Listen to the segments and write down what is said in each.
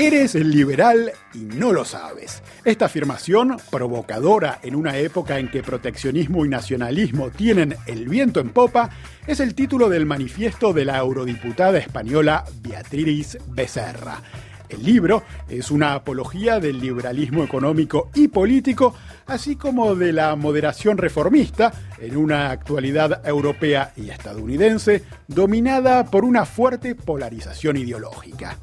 Eres liberal y no lo sabes. Esta afirmación, provocadora en una época en que proteccionismo y nacionalismo tienen el viento en popa, es el título del manifiesto de la eurodiputada española Beatriz Becerra. El libro es una apología del liberalismo económico y político, así como de la moderación reformista en una actualidad europea y estadounidense dominada por una fuerte polarización ideológica.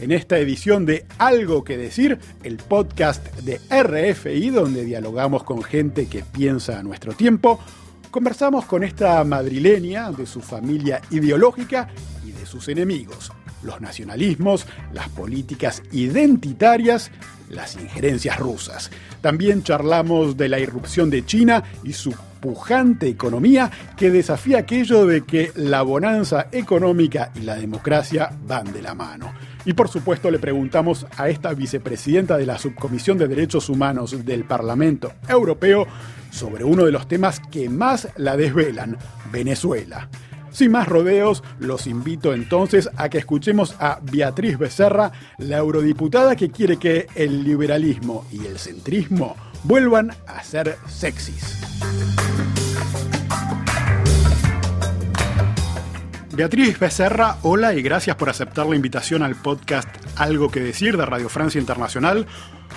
En esta edición de Algo que decir, el podcast de RFI, donde dialogamos con gente que piensa a nuestro tiempo, conversamos con esta madrileña de su familia ideológica y de sus enemigos, los nacionalismos, las políticas identitarias, las injerencias rusas. También charlamos de la irrupción de China y su pujante economía que desafía aquello de que la bonanza económica y la democracia van de la mano. Y por supuesto le preguntamos a esta vicepresidenta de la Subcomisión de Derechos Humanos del Parlamento Europeo sobre uno de los temas que más la desvelan, Venezuela. Sin más rodeos, los invito entonces a que escuchemos a Beatriz Becerra, la eurodiputada que quiere que el liberalismo y el centrismo vuelvan a ser sexys. Beatriz Becerra, hola y gracias por aceptar la invitación al podcast Algo que decir de Radio Francia Internacional.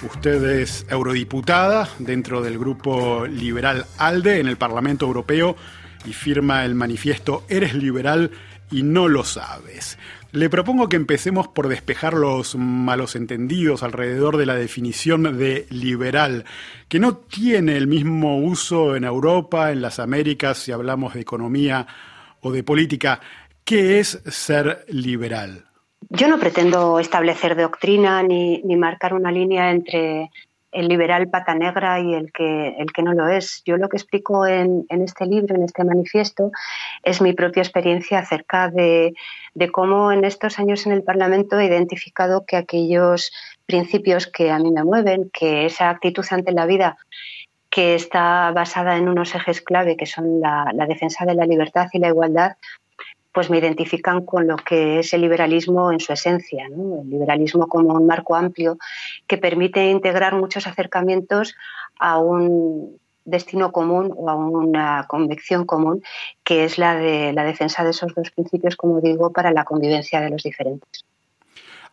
Usted es eurodiputada dentro del grupo liberal ALDE en el Parlamento Europeo y firma el manifiesto Eres liberal y no lo sabes. Le propongo que empecemos por despejar los malos entendidos alrededor de la definición de liberal, que no tiene el mismo uso en Europa, en las Américas, si hablamos de economía o de política. ¿Qué es ser liberal? Yo no pretendo establecer doctrina ni, ni marcar una línea entre el liberal pata negra y el que, el que no lo es. Yo lo que explico en, este libro, en este manifiesto, es mi propia experiencia acerca de, cómo en estos años en el Parlamento he identificado que aquellos principios que a mí me mueven, que esa actitud ante la vida que está basada en unos ejes clave que son la, la defensa de la libertad y la igualdad, pues me identifican con lo que es el liberalismo en su esencia, el liberalismo como un marco amplio que permite integrar muchos acercamientos a un destino común o a una convicción común, que es la de la defensa de esos dos principios, como digo, para la convivencia de los diferentes.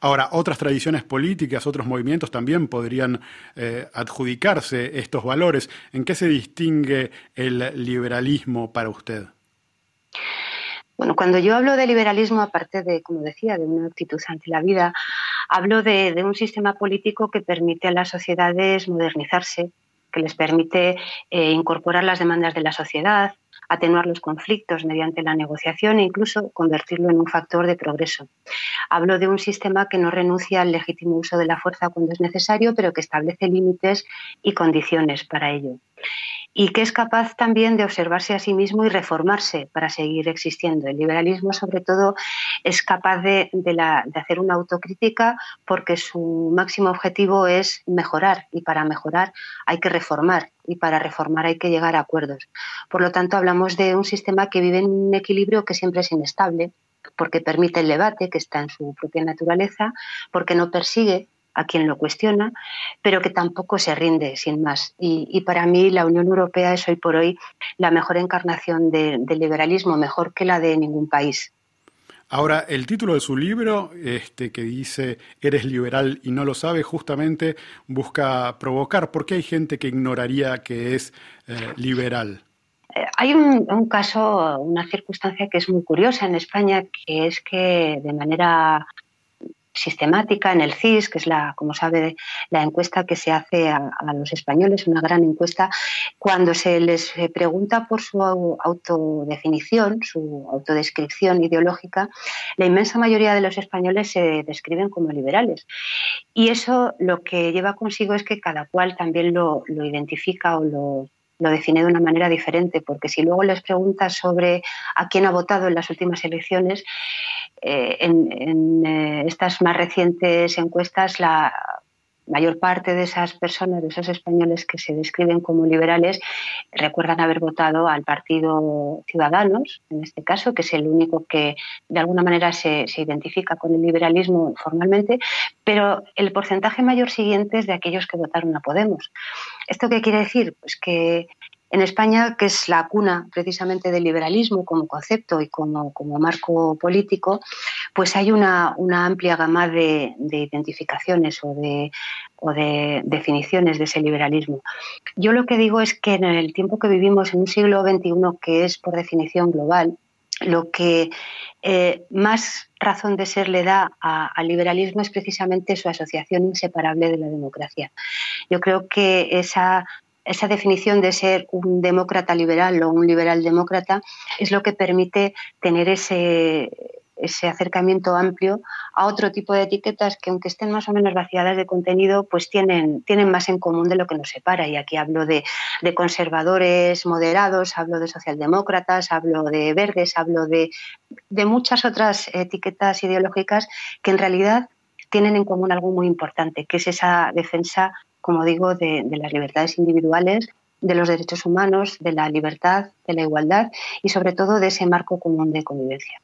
Ahora, otras tradiciones políticas, otros movimientos también podrían eh, adjudicarse estos valores. ¿En qué se distingue el liberalismo para usted? Bueno, cuando yo hablo de liberalismo, aparte de, como decía, de una actitud ante la vida, hablo de, un sistema político que permite a las sociedades modernizarse, que les permite eh, incorporar las demandas de la sociedad, atenuar los conflictos mediante la negociación e incluso convertirlo en un factor de progreso. Hablo de un sistema que no renuncia al legítimo uso de la fuerza cuando es necesario, pero que establece límites y condiciones para ello y que es capaz también de observarse a sí mismo y reformarse para seguir existiendo. El liberalismo, sobre todo, es capaz de, hacer una autocrítica porque su máximo objetivo es mejorar y para mejorar hay que reformar y para reformar hay que llegar a acuerdos. Por lo tanto, hablamos de un sistema que vive en un equilibrio que siempre es inestable porque permite el debate, que está en su propia naturaleza, porque no persigue a quien lo cuestiona, pero que tampoco se rinde sin más. Y, para mí la Unión Europea es hoy por hoy la mejor encarnación del liberalismo, mejor que la de ningún país. Ahora, el título de su libro, este, que dice Eres liberal y no lo sabe, justamente busca provocar. ¿Por qué hay gente que ignoraría que es eh, liberal? Eh, hay un, un, caso, una circunstancia que es muy curiosa en España, que es que de manera sistemática en el CIS, que es la, como sabe, la encuesta que se hace a, los españoles, una gran encuesta, cuando se les eh, pregunta por su autodefinición, su autodescripción ideológica, la inmensa mayoría de los españoles se describen como liberales. Y eso lo que lleva consigo es que cada cual también lo, lo identifica o lo lo define de una manera diferente, porque si luego les preguntas sobre a quién ha votado en las últimas elecciones, eh, en, eh, estas más recientes encuestas la, mayor parte de esas personas, de esos españoles que se describen como liberales, recuerdan haber votado al Partido Ciudadanos, en este caso, que es el único que de alguna manera se, se identifica con el liberalismo formalmente, pero el porcentaje mayor siguiente es de aquellos que votaron a Podemos. ¿Esto qué quiere decir? Pues que en España, que es la cuna precisamente del liberalismo como concepto y como, marco político, pues hay una, amplia gama de, identificaciones o de, definiciones de ese liberalismo. Yo lo que digo es que en el tiempo que vivimos, en un siglo XXI que es por definición global, lo que eh, más razón de ser le da al liberalismo es precisamente su asociación inseparable de la democracia. Yo creo que esa esa definición de ser un demócrata liberal o un liberal demócrata es lo que permite tener ese, ese acercamiento amplio a otro tipo de etiquetas que aunque estén más o menos vaciadas de contenido, pues tienen, tienen más en común de lo que nos separa. Y aquí hablo de, conservadores moderados, hablo de socialdemócratas, hablo de verdes, hablo de, de muchas otras etiquetas ideológicas que en realidad tienen en común algo muy importante, que es esa defensa como digo, de, las libertades individuales, de los derechos humanos, de la libertad, de la igualdad y sobre todo de ese marco común de convivencia.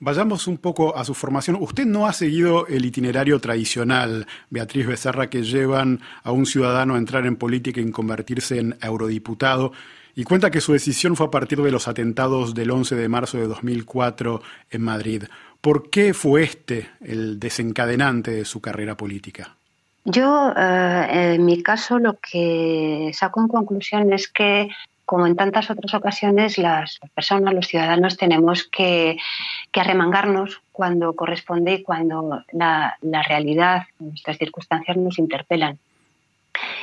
Vayamos un poco a su formación. Usted no ha seguido el itinerario tradicional, Beatriz Becerra, que llevan a un ciudadano a entrar en política y convertirse en eurodiputado, y cuenta que su decisión fue a partir de los atentados del 11 de marzo de 2004 en Madrid. ¿Por qué fue este el desencadenante de su carrera política? Yo, eh, en mi caso, lo que saco en conclusión es que, como en tantas otras ocasiones, las personas, los ciudadanos, tenemos que, arremangarnos cuando corresponde y cuando la, realidad, nuestras circunstancias nos interpelan.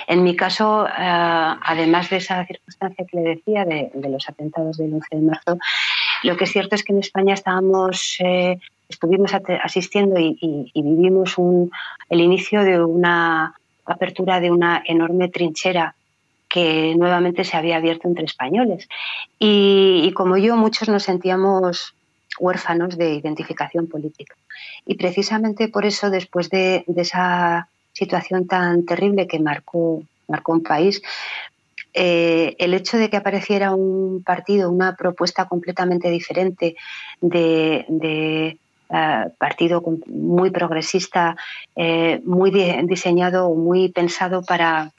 En mi caso, eh, además de esa circunstancia que le decía de, los atentados del 11 de marzo, lo que es cierto es que en España estábamos eh, estuvimos asistiendo y, vivimos el inicio de una apertura de una enorme trinchera que nuevamente se había abierto entre españoles. Y, como yo, muchos nos sentíamos huérfanos de identificación política. Y precisamente por eso, después de, esa situación tan terrible que marcó, marcó un país, eh, el hecho de que apareciera un partido, una propuesta completamente diferente de, eh, partido muy progresista, eh, muy diseñado, muy pensado para,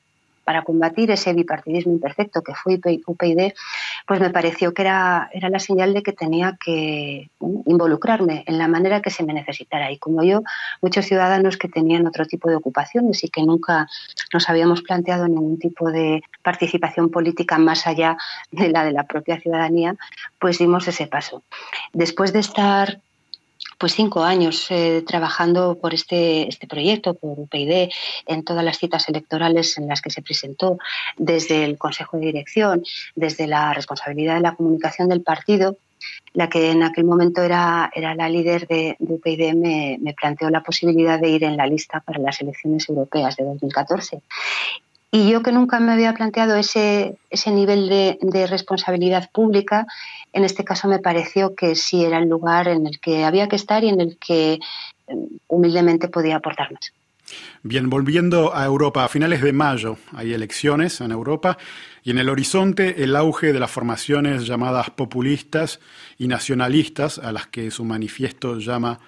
para combatir ese bipartidismo imperfecto que fue UPyD, pues me pareció que era, era la señal de que tenía que involucrarme en la manera que se me necesitara. Y como yo, muchos ciudadanos que tenían otro tipo de ocupaciones y que nunca nos habíamos planteado ningún tipo de participación política más allá de la de la propia ciudadanía, pues dimos ese paso. Después de estar pues cinco años eh, trabajando por este, este proyecto, por UPyD, en todas las citas electorales en las que se presentó, desde el Consejo de Dirección, desde la responsabilidad de la comunicación del partido, la que en aquel momento era, era la líder de, de UPyD me, me, planteó la posibilidad de ir en la lista para las elecciones europeas de 2014. Y yo que nunca me había planteado ese, ese nivel de, de, responsabilidad pública, en este caso me pareció que sí era el lugar en el que había que estar y en el que eh, humildemente podía aportar más. Bien, volviendo a Europa, a finales de mayo hay elecciones en Europa y en el horizonte el auge de las formaciones llamadas populistas y nacionalistas a las que su manifiesto llama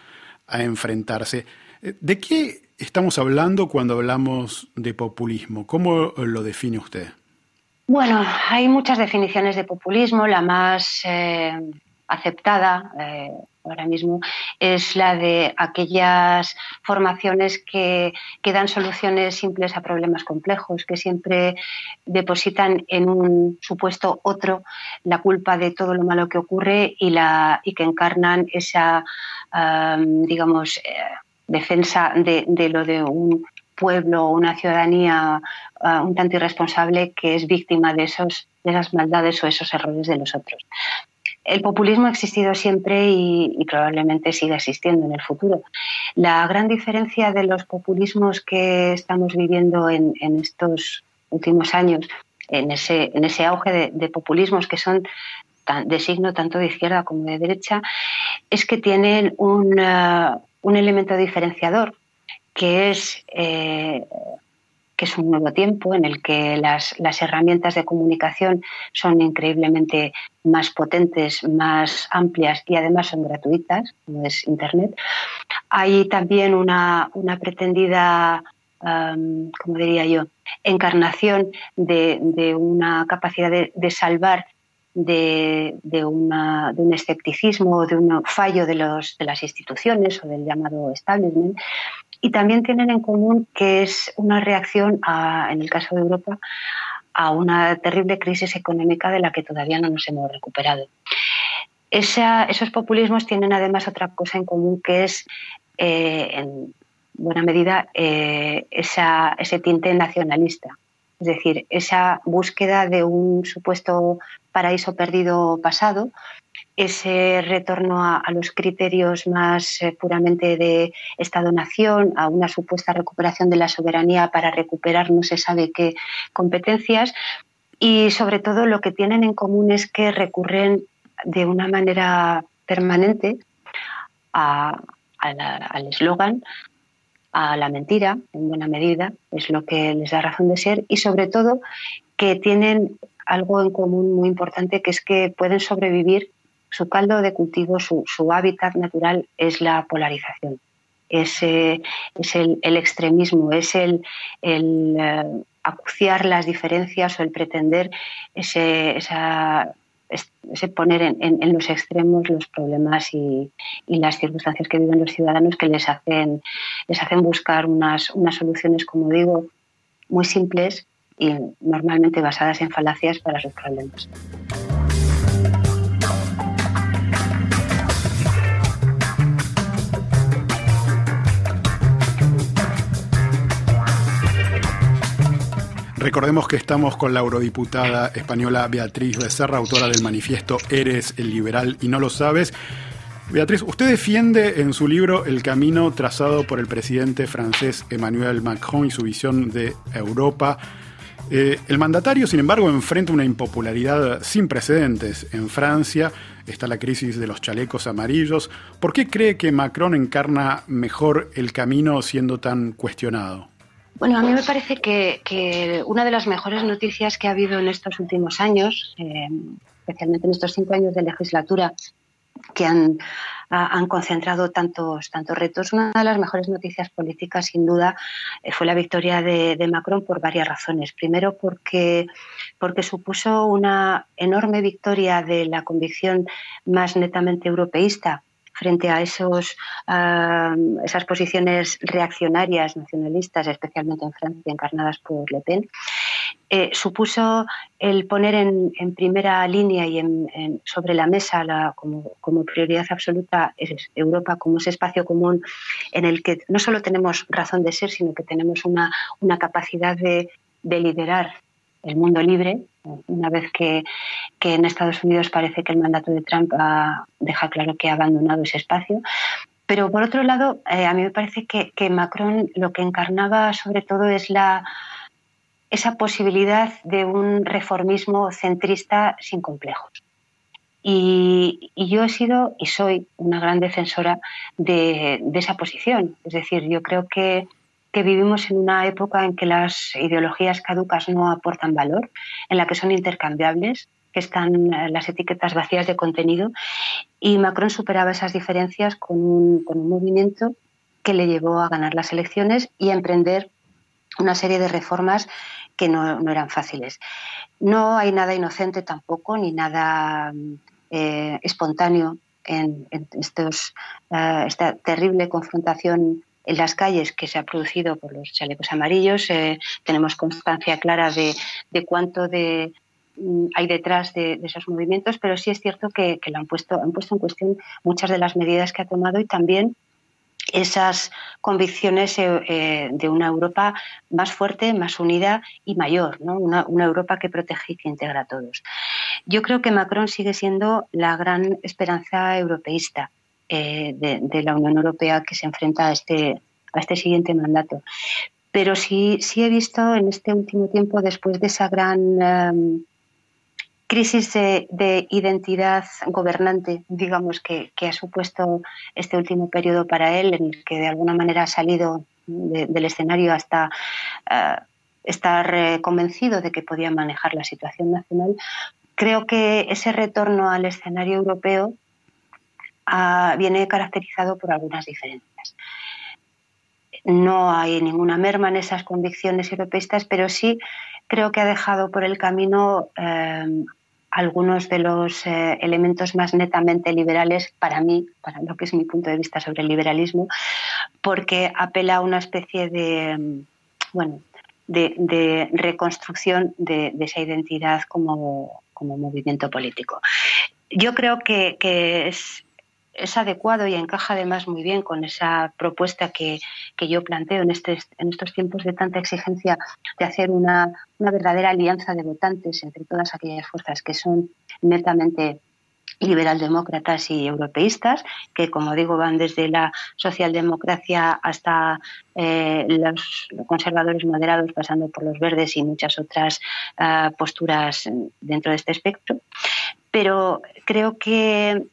a enfrentarse. Eh, ¿De qué estamos hablando cuando hablamos de populismo? ¿Cómo lo define usted? Bueno, hay muchas definiciones de populismo. La más eh, aceptada eh, ahora mismo es la de aquellas formaciones que, que, dan soluciones simples a problemas complejos, que siempre depositan en un supuesto otro la culpa de todo lo malo que ocurre y, la, y que encarnan esa, digamos, defensa de, lo de un pueblo o una ciudadanía uh, un tanto irresponsable que es víctima de, esos, de esas maldades o esos errores de los otros. El populismo ha existido siempre y, probablemente siga existiendo en el futuro. La gran diferencia de los populismos que estamos viviendo en, estos últimos años, en ese, en ese auge de, populismos que son de signo tanto de izquierda como de derecha, es que tienen un, uh, un elemento diferenciador que es eh, que es un nuevo tiempo en el que las, herramientas de comunicación son increíblemente más potentes, más amplias y además son gratuitas, como es Internet. Hay también una, pretendida, como diría yo, encarnación de, una capacidad de, salvar de, un escepticismo, de un fallo de, los, de las instituciones o del llamado establishment y también tienen en común que es una reacción, en el caso de Europa, a una terrible crisis económica de la que todavía no nos hemos recuperado. esos populismos tienen además otra cosa en común que es, eh, en buena medida, eh, ese tinte nacionalista. Es decir, esa búsqueda de un supuesto paraíso perdido pasado ese retorno a, los criterios más eh, puramente de Estado-nación, a una supuesta recuperación de la soberanía para recuperar no se sabe qué competencias. Y sobre todo lo que tienen en común es que recurren de una manera permanente al eslogan, a la mentira, en buena medida, es lo que les da razón de ser, y sobre todo que tienen algo en común muy importante, que es que pueden sobrevivir su caldo de cultivo, su, hábitat natural es la polarización. Es, es el, extremismo, es el, eh, acuciar las diferencias o el pretender ese, poner en, los extremos los problemas y, las circunstancias que viven los ciudadanos que les hacen, les hacen buscar unas, unas soluciones, como digo, muy simples y normalmente basadas en falacias para sus problemas. Recordemos que estamos con la eurodiputada española Beatriz Becerra, autora del manifiesto Eres el liberal y no lo sabes. Beatriz, usted defiende en su libro el camino trazado por el presidente francés Emmanuel Macron y su visión de Europa. Eh, el mandatario, sin embargo, enfrenta una impopularidad sin precedentes. En Francia está la crisis de los chalecos amarillos. ¿Por qué cree que Macron encarna mejor el camino siendo tan cuestionado? Bueno, a mí me parece que, una de las mejores noticias que ha habido en estos últimos años, eh, especialmente en estos cinco años de legislatura, que han, concentrado tantos, tantos retos. Una de las mejores noticias políticas, sin duda, eh, fue la victoria de, de, Macron por varias razones. Primero, porque, porque supuso una enorme victoria de la convicción más netamente europeísta frente a esos, esas posiciones reaccionarias nacionalistas, especialmente en Francia, encarnadas por Le Pen, eh, supuso el poner en, primera línea y sobre la mesa como, prioridad absoluta Europa como ese espacio común en el que no solo tenemos razón de ser, sino que tenemos una, capacidad de liderar el mundo libre, una vez que, en Estados Unidos parece que el mandato de Trump deja claro que ha abandonado ese espacio. Pero por otro lado, eh, a mí me parece que, Macron lo que encarnaba sobre todo es la, esa posibilidad de un reformismo centrista sin complejos. Y, yo he sido y soy una gran defensora de, de, esa posición. Es decir, yo creo que que vivimos en una época en que las ideologías caducas no aportan valor, en la que son intercambiables, que están eh, las etiquetas vacías de contenido. Y Macron superaba esas diferencias con un, movimiento que le llevó a ganar las elecciones y a emprender una serie de reformas que no, eran fáciles. No hay nada inocente tampoco, ni nada eh, espontáneo en, estos, eh, esta terrible confrontación en las calles que se ha producido por los chalecos amarillos. Eh, tenemos constancia clara de, cuánto de, mm, hay detrás de, esos movimientos, pero sí es cierto que, lo han puesto, han puesto en cuestión muchas de las medidas que ha tomado y también esas convicciones eh, eh, de una Europa más fuerte, más unida y mayor, una, una, Europa que protege y que integra a todos. Yo creo que Macron sigue siendo la gran esperanza europeísta. Eh, de, la Unión Europea que se enfrenta a este, a este siguiente mandato. Pero sí, sí he visto en este último tiempo, después de esa gran em, crisis de, identidad gobernante, digamos, que, ha supuesto este último periodo para él, en el que de alguna manera ha salido del escenario hasta eh, estar eh, convencido de que podía manejar la situación nacional, creo que ese retorno al escenario europeo viene caracterizado por algunas diferencias. No hay ninguna merma en esas convicciones europeístas, pero sí creo que ha dejado por el camino eh, algunos de los eh, elementos más netamente liberales para mí, para lo que es mi punto de vista sobre el liberalismo, porque apela a una especie de, bueno, de, reconstrucción de, esa identidad como, movimiento político. Yo creo que, es, es, adecuado y encaja además muy bien con esa propuesta que, yo planteo en, este, en estos tiempos de tanta exigencia de hacer una, una verdadera alianza de votantes entre todas aquellas fuerzas que son netamente liberaldemócratas y europeístas, que como digo van desde la socialdemocracia hasta eh, los conservadores moderados, pasando por los verdes y muchas otras ah, posturas dentro de este espectro. Pero creo que,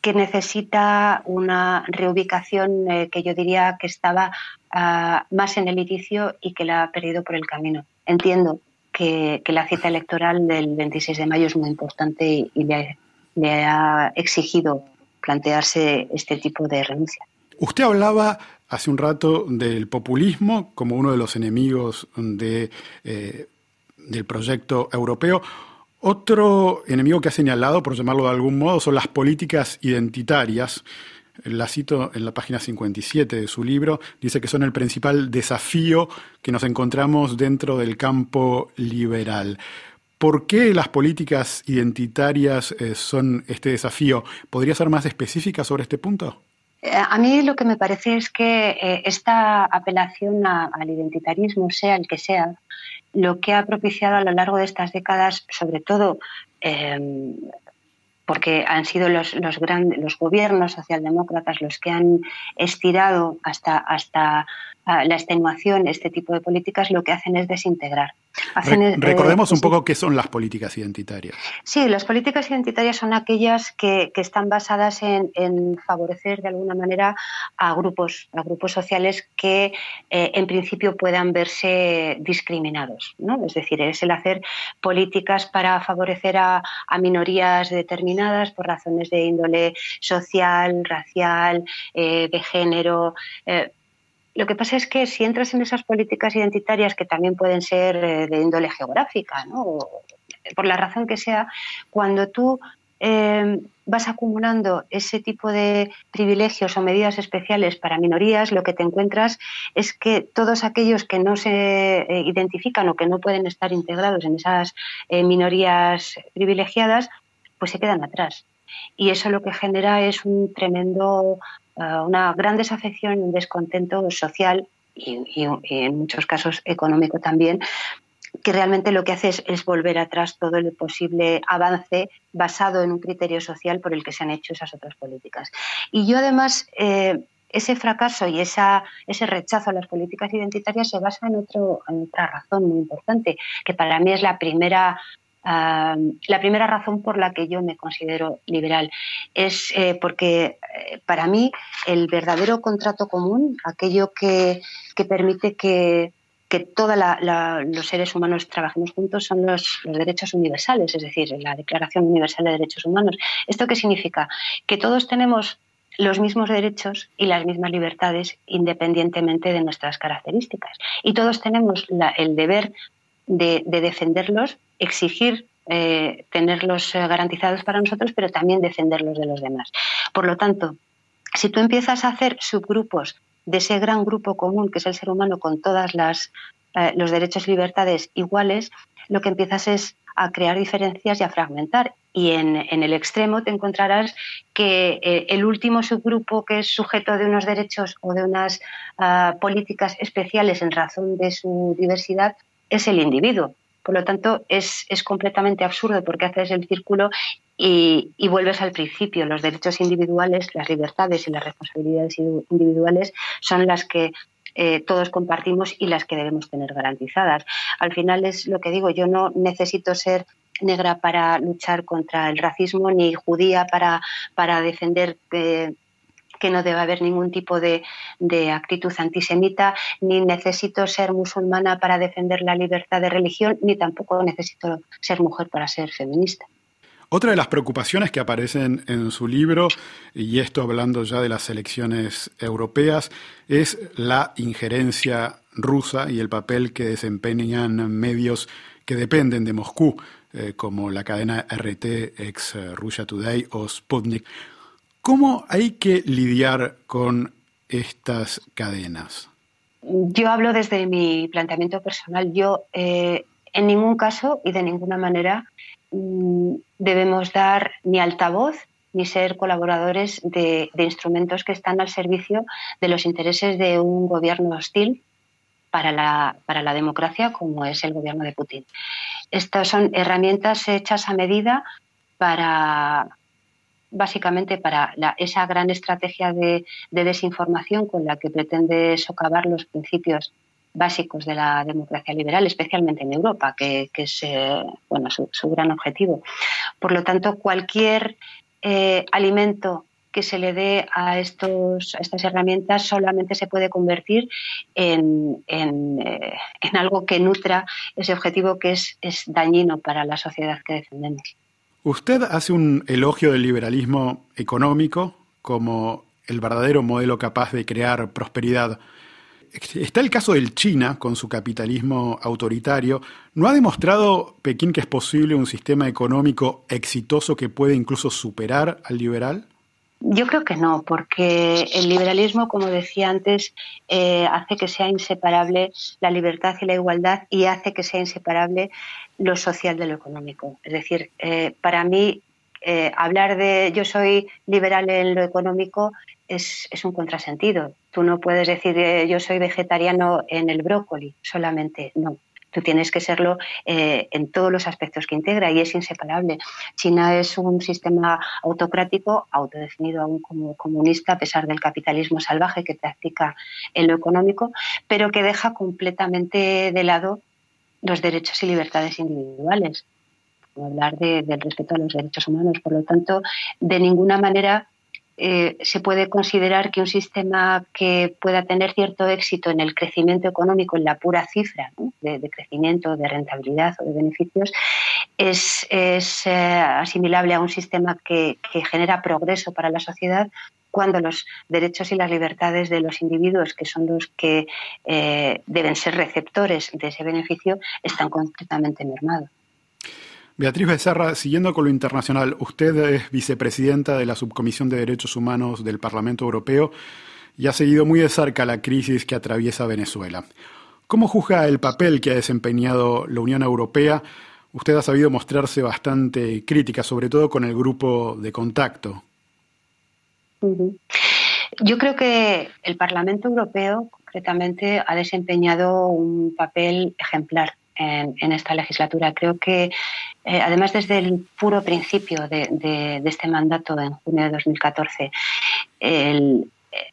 que necesita una reubicación eh, que yo diría que estaba ah, más en el inicio y que la ha perdido por el camino. Entiendo que, la cita electoral del 26 de mayo es muy importante y, le ha exigido plantearse este tipo de renuncia. Usted hablaba hace un rato del populismo como uno de los enemigos de, eh, del proyecto europeo. Otro enemigo que ha señalado, por llamarlo de algún modo, son las políticas identitarias. La cito en la página 57 de su libro, dice que son el principal desafío que nos encontramos dentro del campo liberal. ¿Por qué las políticas identitarias eh, son este desafío? ¿Podría ser más específica sobre este punto? Eh, a mí lo que me parece es que eh, esta apelación al identitarismo, sea el que sea, lo que ha propiciado a lo largo de estas décadas, sobre todo em, porque han sido los, los, grandes, los gobiernos socialdemócratas los que han estirado hasta, hasta la extenuación este tipo de políticas, lo que hacen es desintegrar. recordemos un poco qué son las políticas identitarias. Sí, las políticas identitarias son aquellas que, están basadas en, favorecer de alguna manera a grupos, a grupos sociales que eh, en principio puedan verse discriminados. ¿no? Es decir, es el hacer políticas para favorecer a, minorías determinadas por razones de índole social, racial, eh, de género. Eh, lo que pasa es que si entras en esas políticas identitarias que también pueden ser eh, de índole geográfica, ¿no? por la razón que sea, cuando tú eh, vas acumulando ese tipo de privilegios o medidas especiales para minorías, lo que te encuentras es que todos aquellos que no se eh, identifican o que no pueden estar integrados en esas minorías privilegiadas, pues se quedan atrás. Y eso lo que genera es un tremendo una gran desafección un descontento social y, en muchos casos económico también, que realmente lo que hace es, volver atrás todo el posible avance basado en un criterio social por el que se han hecho esas otras políticas. Y yo además, eh, ese fracaso y ese rechazo a las políticas identitarias se basa en otra razón muy importante, que para mí es la primera la primera razón por la que yo me considero liberal es eh, porque eh, para mí el verdadero contrato común, aquello que, permite que, todos los seres humanos trabajemos juntos son los, derechos universales, es decir, la Declaración Universal de Derechos Humanos. ¿Esto qué significa? Que todos tenemos los mismos derechos y las mismas libertades independientemente de nuestras características. Y todos tenemos el deber de, defenderlos, exigir eh, tenerlos eh, garantizados para nosotros, pero también defenderlos de los demás. Por lo tanto, si tú empiezas a hacer subgrupos de ese gran grupo común que es el ser humano con todas las eh, los derechos y libertades iguales, lo que empiezas es a crear diferencias y a fragmentar. Y en, el extremo te encontrarás que el último subgrupo que es sujeto de unos derechos o de unas ah, políticas especiales en razón de su diversidad es el individuo. Por lo tanto, es, completamente absurdo porque haces el círculo y, vuelves al principio. Los derechos individuales, las libertades y las responsabilidades individuales son las que eh, todos compartimos y las que debemos tener garantizadas. Al final es lo que digo, yo no necesito ser negra para luchar contra el racismo ni judía para, para defender eh, que no debe haber ningún tipo de, actitud antisemita, ni necesito ser musulmana para defender la libertad de religión, ni tampoco necesito ser mujer para ser feminista. Otra de las preocupaciones que aparecen en su libro, y esto hablando ya de las elecciones europeas, es la injerencia rusa y el papel que desempeñan medios que dependen de Moscú, eh, como la cadena RT, ex Russia Today o Sputnik. ¿Cómo hay que lidiar con estas cadenas? Yo hablo desde mi planteamiento personal. Yo eh, en ningún caso y de ninguna manera mm, debemos dar ni altavoz ni ser colaboradores de, instrumentos que están al servicio de los intereses de un gobierno hostil para la, para la democracia como es el gobierno de Putin. Estas son herramientas hechas a medida para, básicamente para esa gran estrategia de, desinformación con la que pretende socavar los principios básicos de la democracia liberal, especialmente en Europa, que, es eh, bueno, su, gran objetivo. Por lo tanto, cualquier eh, alimento que se le dé a, estos, estas herramientas solamente se puede convertir en, en, eh, en algo que nutra ese objetivo que es, es dañino para la sociedad que defendemos. Usted hace un elogio del liberalismo económico como el verdadero modelo capaz de crear prosperidad. Está el caso del China con su capitalismo autoritario. ¿No ha demostrado Pekín que es posible un sistema económico exitoso que puede incluso superar al liberal? Yo creo que no, porque el liberalismo, como decía antes, eh, hace que sea inseparable la libertad y la igualdad y hace que sea inseparable lo social de lo económico. Es decir, eh, para mí eh, hablar de yo soy liberal en lo económico es, un contrasentido. Tú no puedes decir eh, yo soy vegetariano en el brócoli solamente, no. Tú tienes que serlo en todos los aspectos que integra y es inseparable. China es un sistema autocrático, autodefinido aún como comunista, a pesar del capitalismo salvaje que practica en lo económico, pero que deja completamente de lado los derechos y libertades individuales, hablar del respeto a los derechos humanos. Por lo tanto, de ninguna manera eh, se puede considerar que un sistema que pueda tener cierto éxito en el crecimiento económico, en la pura cifra de, crecimiento, de rentabilidad o de beneficios, es, eh, asimilable a un sistema que, genera progreso para la sociedad cuando los derechos y las libertades de los individuos, que son los que eh, deben ser receptores de ese beneficio, están completamente mermados. Beatriz Becerra, siguiendo con lo internacional, usted es vicepresidenta de la Subcomisión de Derechos Humanos del Parlamento Europeo y ha seguido muy de cerca la crisis que atraviesa Venezuela. ¿Cómo juzga el papel que ha desempeñado la Unión Europea? Usted ha sabido mostrarse bastante crítica, sobre todo con el grupo de contacto. Yo creo que el Parlamento Europeo, concretamente, ha desempeñado un papel ejemplar en, esta legislatura. Creo que, eh, además, desde el puro principio de, este mandato en junio de 2014,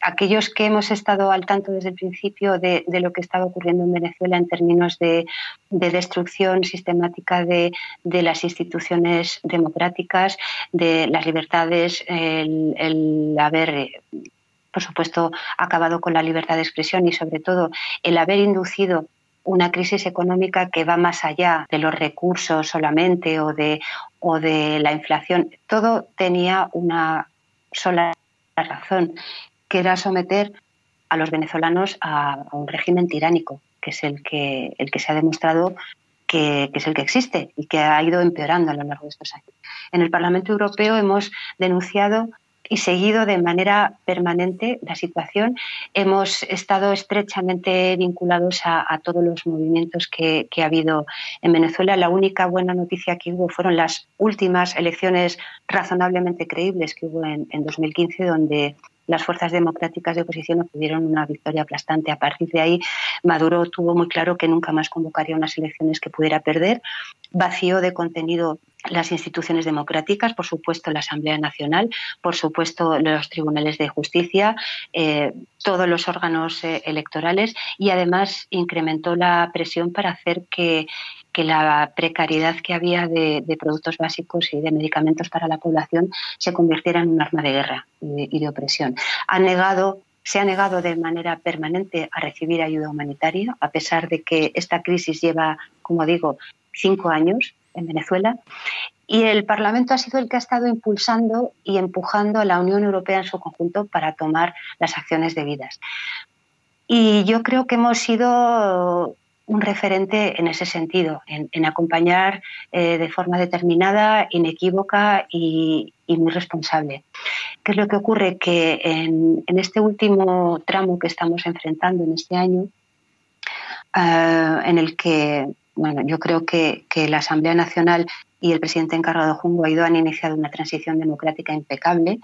aquellos que hemos estado al tanto desde el principio de, lo que estaba ocurriendo en Venezuela en términos de, destrucción sistemática de, las instituciones democráticas, de las libertades, el haber por supuesto, acabado con la libertad de expresión y, sobre todo, el haber inducido una crisis económica que va más allá de los recursos solamente o de, o de la inflación. Todo tenía una sola razón, que era someter a los venezolanos a, un régimen tiránico, que es el que, el que se ha demostrado que, que, es el que existe y que ha ido empeorando a lo largo de estos años. En el Parlamento Europeo hemos denunciado y seguido de manera permanente la situación. Hemos estado estrechamente vinculados a, todos los movimientos que, ha habido en Venezuela. La única buena noticia que hubo fueron las últimas elecciones razonablemente creíbles que hubo en, en 2015, donde las fuerzas democráticas de oposición obtuvieron una victoria aplastante. A partir de ahí, Maduro tuvo muy claro que nunca más convocaría unas elecciones que pudiera perder. Vació de contenido las instituciones democráticas, por supuesto la Asamblea Nacional, por supuesto los tribunales de justicia, eh, todos los órganos eh, electorales y además incrementó la presión para hacer que, que la precariedad que había de, productos básicos y de medicamentos para la población se convirtiera en un arma de guerra y de, opresión. Ha negado se ha negado de manera permanente a recibir ayuda humanitaria, a pesar de que esta crisis lleva, como digo, cinco años en Venezuela. Y el Parlamento ha sido el que ha estado impulsando y empujando a la Unión Europea en su conjunto para tomar las acciones debidas. Y yo creo que hemos sido un referente en ese sentido, en, acompañar eh, de forma determinada, inequívoca y, muy responsable. ¿Qué es lo que ocurre? Que en, este último tramo que estamos enfrentando en este año, eh, en el que bueno, yo creo que, la Asamblea Nacional y el presidente encargado Juan Guaidó han iniciado una transición democrática impecable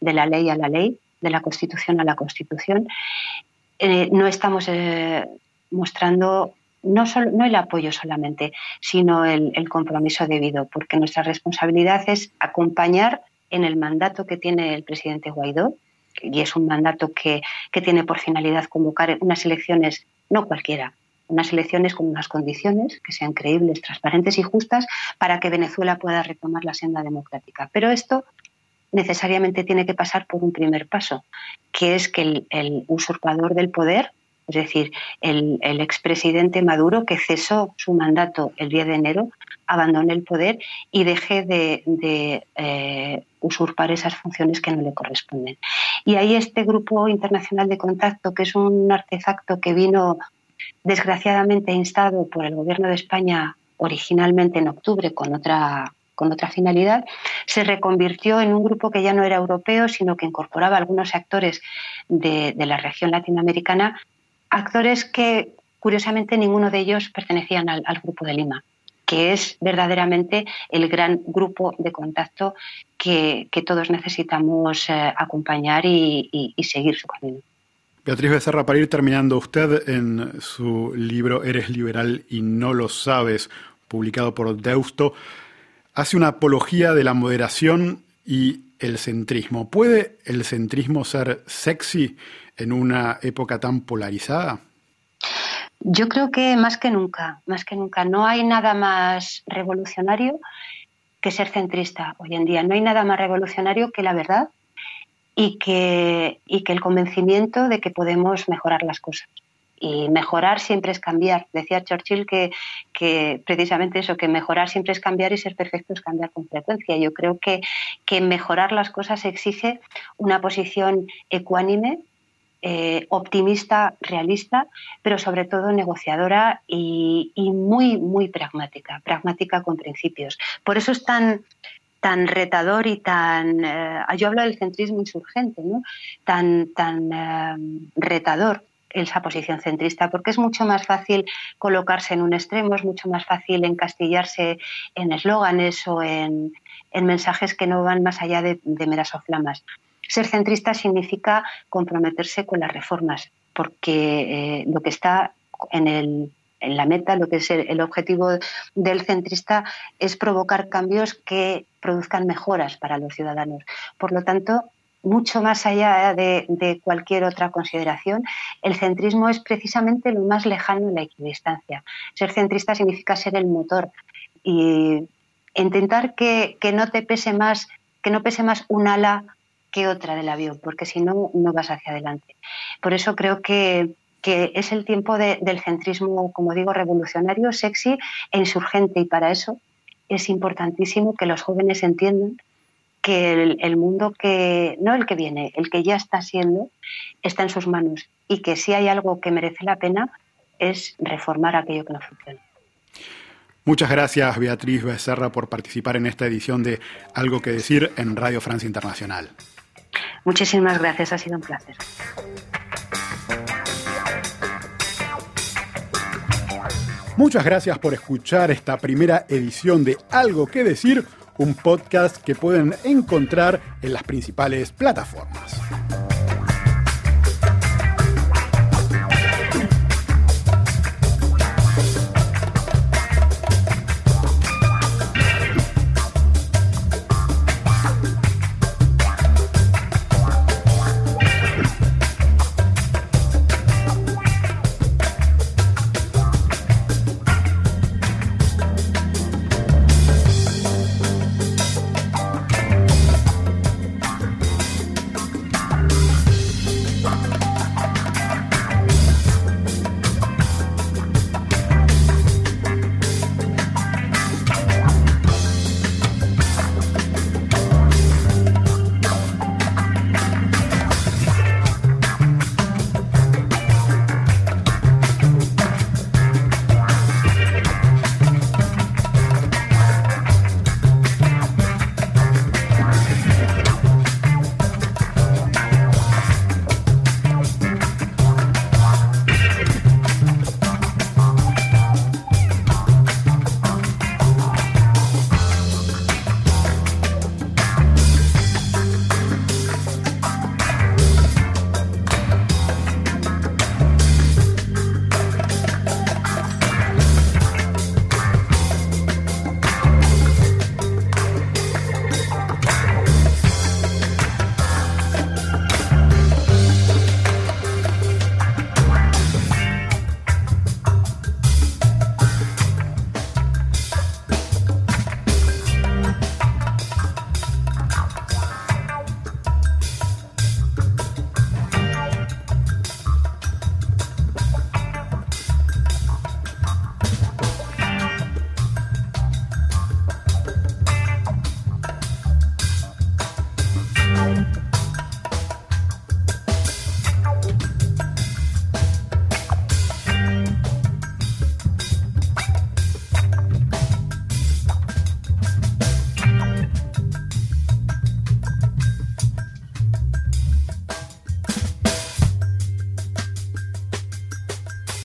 de la ley a la ley, de la Constitución a la Constitución. Eh, no estamos eh, mostrando no, solo, no el apoyo solamente, sino el, compromiso debido, porque nuestra responsabilidad es acompañar en el mandato que tiene el presidente Guaidó, y es un mandato que, que tiene por finalidad convocar unas elecciones, no cualquiera, unas elecciones con unas condiciones que sean creíbles, transparentes y justas para que Venezuela pueda retomar la senda democrática. Pero esto necesariamente tiene que pasar por un primer paso, que es que el, usurpador del poder, es decir, el, expresidente Maduro, que cesó su mandato el 10 de enero, abandone el poder y deje de, eh, usurpar esas funciones que no le corresponden. Y ahí este grupo internacional de contacto, que es un artefacto que vino desgraciadamente instado por el Gobierno de España originalmente en octubre con otra con otra finalidad, se reconvirtió en un grupo que ya no era europeo, sino que incorporaba algunos actores de, la región latinoamericana, actores que curiosamente ninguno de ellos pertenecían al, Grupo de Lima, que es verdaderamente el gran grupo de contacto que, todos necesitamos eh, acompañar y seguir su camino. Beatriz Becerra, para ir terminando, usted en su libro Eres liberal y no lo sabes, publicado por Deusto, hace una apología de la moderación y el centrismo. ¿Puede el centrismo ser sexy en una época tan polarizada? Yo creo que más que nunca, más que nunca. No hay nada más revolucionario que ser centrista hoy en día. No hay nada más revolucionario que la verdad y que, y que el convencimiento de que podemos mejorar las cosas. Y mejorar siempre es cambiar. Decía Churchill que, que, precisamente eso, que mejorar siempre es cambiar y ser perfecto es cambiar con frecuencia. Yo creo que, que mejorar las cosas exige una posición ecuánime, eh, optimista, realista, pero sobre todo negociadora y, y, muy, muy pragmática, pragmática con principios. Por eso es tan, tan retador y tan, eh, yo hablo del centrismo insurgente, ¿no? tan, tan eh, retador esa posición centrista, porque es mucho más fácil colocarse en un extremo, es mucho más fácil encastillarse en eslóganes o en, mensajes que no van más allá de, meras oflamas. Ser centrista significa comprometerse con las reformas, porque eh, lo que está en el en la meta, lo que es el, objetivo del centrista es provocar cambios que produzcan mejoras para los ciudadanos. Por lo tanto, mucho más allá de, cualquier otra consideración, el centrismo es precisamente lo más lejano en la equidistancia. Ser centrista significa ser el motor y intentar que, que no te pese más, que no pese más un ala que otra del avión, porque si no, no vas hacia adelante. Por eso creo que que es el tiempo del centrismo, como digo, revolucionario, sexy e insurgente. Y para eso es importantísimo que los jóvenes entiendan que el, mundo que, no el que viene, el que ya está siendo, está en sus manos y que si hay algo que merece la pena es reformar aquello que no funciona. Muchas gracias Beatriz Becerra por participar en esta edición de Algo que decir en Radio Francia Internacional. Muchísimas gracias, ha sido un placer. Muchas gracias por escuchar esta primera edición de Algo que decir, un podcast que pueden encontrar en las principales plataformas.